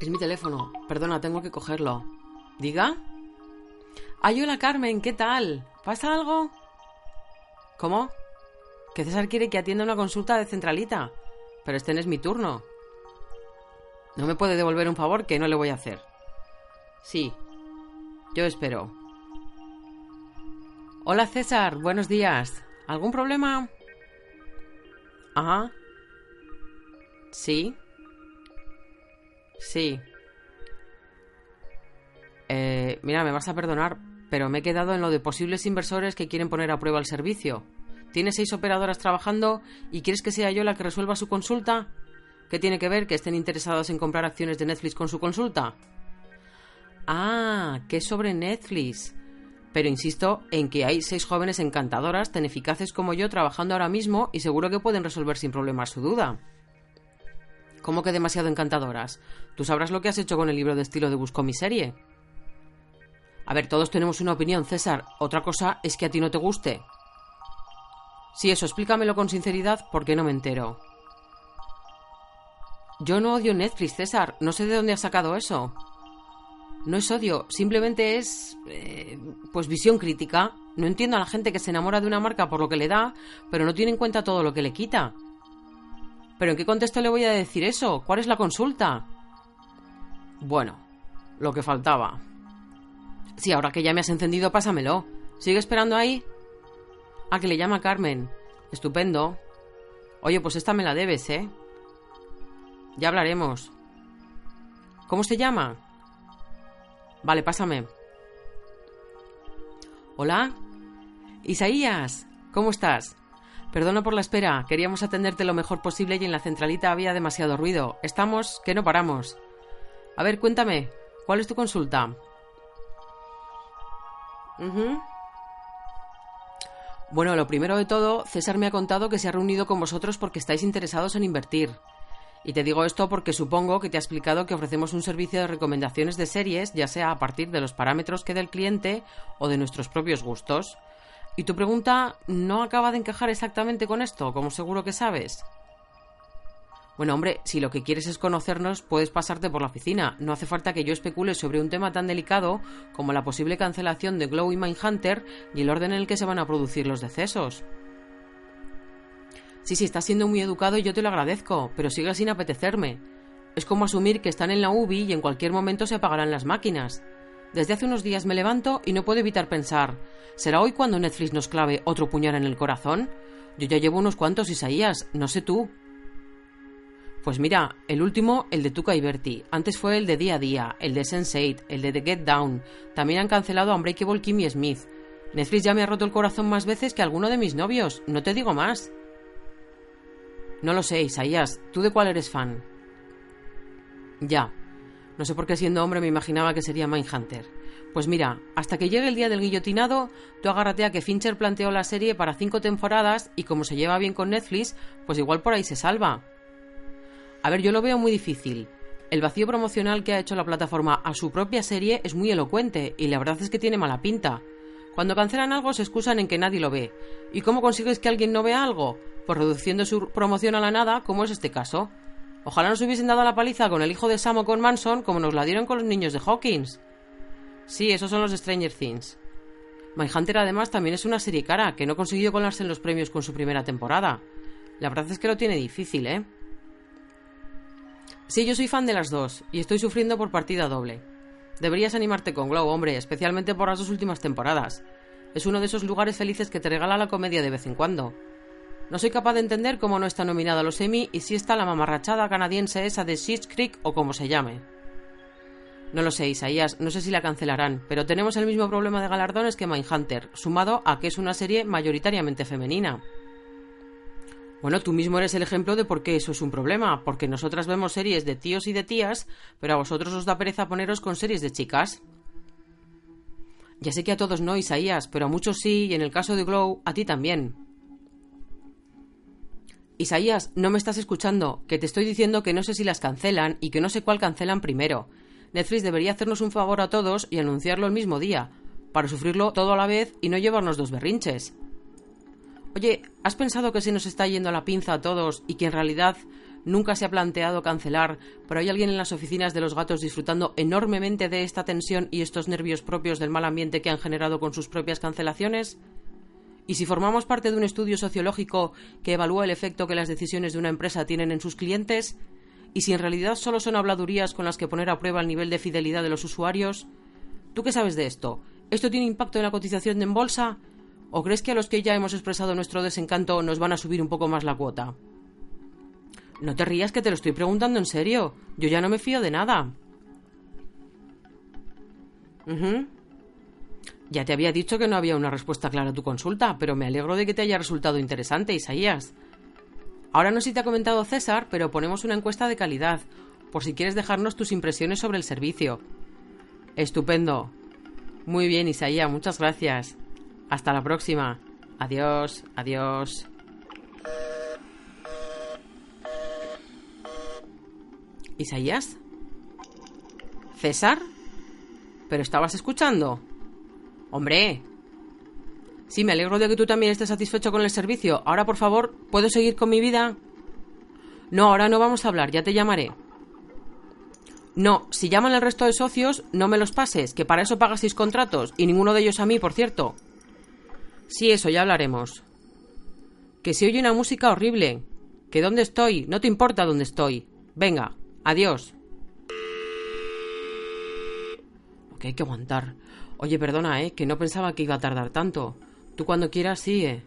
Es mi teléfono. Perdona, tengo que cogerlo. ¿Diga? Ay, hola Carmen, ¿qué tal? ¿Pasa algo? ¿Cómo? Que César quiere que atienda una consulta de centralita. Pero este no es mi turno. ¿No me puede devolver un favor que no le voy a hacer? Sí. Yo espero. Hola César, buenos días. ¿Algún problema? Ajá. Sí. Sí. Eh, mira, me vas a perdonar, pero me he quedado en lo de posibles inversores que quieren poner a prueba el servicio. ¿Tienes seis operadoras trabajando y quieres que sea yo la que resuelva su consulta? ¿Qué tiene que ver que estén interesados en comprar acciones de Netflix con su consulta? Ah, es sobre Netflix. Pero insisto en que hay seis jóvenes encantadoras, tan eficaces como yo, trabajando ahora mismo y seguro que pueden resolver sin problemas su duda. ¿Cómo que demasiado encantadoras? Tú sabrás lo que has hecho con el libro de estilo de Busco mi serie. A ver, todos tenemos una opinión, César. Otra cosa es que a ti no te guste. Sí, eso, explícamelo con sinceridad porque no me entero. Yo no odio Netflix, César. No sé de dónde has sacado eso. No es odio, simplemente es... Eh, pues visión crítica. No entiendo a la gente que se enamora de una marca por lo que le da, pero no tiene en cuenta todo lo que le quita. ¿Pero en qué contexto le voy a decir eso? ¿Cuál es la consulta? Bueno, lo que faltaba. Sí, ahora que ya me has encendido, pásamelo. ¿Sigue esperando ahí? Ah, que le llama Carmen. Estupendo. Oye, pues esta me la debes, ¿eh? Ya hablaremos. ¿Cómo se llama? Vale, pásame. Hola. Isaías, ¿cómo estás? Perdona por la espera, queríamos atenderte lo mejor posible y en la centralita había demasiado ruido. Estamos que no paramos. A ver, cuéntame, ¿cuál es tu consulta? Bueno, lo primero de todo, César me ha contado que se ha reunido con vosotros porque estáis interesados en invertir. Y te digo esto porque supongo que te ha explicado que ofrecemos un servicio de recomendaciones de series, ya sea a partir de los parámetros que dé el cliente o de nuestros propios gustos. Y tu pregunta no acaba de encajar exactamente con esto, como seguro que sabes. Bueno, hombre, si lo que quieres es conocernos, puedes pasarte por la oficina. No hace falta que yo especule sobre un tema tan delicado como la posible cancelación de Glow y Mindhunter y el orden en el que se van a producir los decesos. Sí, sí, estás siendo muy educado y yo te lo agradezco, pero sigue sin apetecerme. Es como asumir que están en la UBI y en cualquier momento se apagarán las máquinas. Desde hace unos días me levanto y no puedo evitar pensar, ¿será hoy cuando Netflix nos clave otro puñal en el corazón? Yo ya llevo unos cuantos Isaías, no sé tú. Pues mira, el último, el de Tuca y Bertie. Antes fue el de Día a Día, el de Sense8, el de The Get Down. También han cancelado a Unbreakable Kimmy Smith. Netflix ya me ha roto el corazón más veces que alguno de mis novios. No te digo más. No lo sé, Isaías. ¿Tú de cuál eres fan? Ya. No sé por qué siendo hombre me imaginaba que sería Mindhunter. Pues mira, hasta que llegue el día del guillotinado, tú agárrate a que Fincher planteó la serie para cinco temporadas y como se lleva bien con Netflix, pues igual por ahí se salva. A ver, yo lo veo muy difícil. El vacío promocional que ha hecho la plataforma a su propia serie es muy elocuente y la verdad es que tiene mala pinta. Cuando cancelan algo se excusan en que nadie lo ve. ¿Y cómo consigues que alguien no vea algo? Pues reduciendo su promoción a la nada, como es este caso. Ojalá nos hubiesen dado la paliza con el hijo de Sam o con Manson como nos la dieron con los niños de Hawkins. Sí, esos son los Stranger Things. Mindhunter además también es una serie cara que no consiguió colarse en los premios con su primera temporada. La verdad es que lo tiene difícil, ¿eh? Sí, yo soy fan de las dos y estoy sufriendo por partida doble. Deberías animarte con Glow, hombre, especialmente por las dos últimas temporadas. Es uno de esos lugares felices que te regala la comedia de vez en cuando. No soy capaz de entender cómo no está nominada a los Emmy y si está la mamarrachada canadiense esa de Schitt's Creek o como se llame. No lo sé, Isaías, no sé si la cancelarán, pero tenemos el mismo problema de galardones que Mindhunter, sumado a que es una serie mayoritariamente femenina. Bueno, tú mismo eres el ejemplo de por qué eso es un problema, porque nosotras vemos series de tíos y de tías, pero a vosotros os da pereza poneros con series de chicas. Ya sé que a todos no, Isaías, pero a muchos sí, y en el caso de Glow, a ti también. Isaías, no me estás escuchando, que te estoy diciendo que no sé si las cancelan y que no sé cuál cancelan primero. Netflix debería hacernos un favor a todos y anunciarlo el mismo día, para sufrirlo todo a la vez y no llevarnos dos berrinches. Oye, ¿has pensado que se nos está yendo la pinza a todos y que en realidad nunca se ha planteado cancelar, pero hay alguien en las oficinas de los gatos disfrutando enormemente de esta tensión y estos nervios propios del mal ambiente que han generado con sus propias cancelaciones? ¿Y si formamos parte de un estudio sociológico que evalúa el efecto que las decisiones de una empresa tienen en sus clientes? ¿Y si en realidad solo son habladurías con las que poner a prueba el nivel de fidelidad de los usuarios? ¿Tú qué sabes de esto? ¿Esto tiene impacto en la cotización en bolsa? ¿O crees que a los que ya hemos expresado nuestro desencanto nos van a subir un poco más la cuota? No te rías que te lo estoy preguntando en serio. Yo ya no me fío de nada. Ya te había dicho que no había una respuesta clara a tu consulta, pero me alegro de que te haya resultado interesante, Isaías. Ahora no sé si te ha comentado César, pero ponemos una encuesta de calidad, por si quieres dejarnos tus impresiones sobre el servicio. Estupendo. Muy bien, Isaías, muchas gracias. Hasta la próxima. Adiós, adiós. ¿Isaías? ¿César? ¿Pero estabas escuchando? Hombre. Sí, me alegro de que tú también estés satisfecho con el servicio. Ahora, por favor, ¿puedo seguir con mi vida? No, ahora no vamos a hablar, ya te llamaré. No, si llaman el resto de socios, no me los pases, que para eso pagas seis contratos, y ninguno de ellos a mí, por cierto. Sí, eso, ya hablaremos. Que se oye una música horrible. Que dónde estoy, no te importa dónde estoy. Venga, adiós. Ok, hay que aguantar. Oye, perdona, ¿eh? Que no pensaba que iba a tardar tanto. Tú cuando quieras, sigue.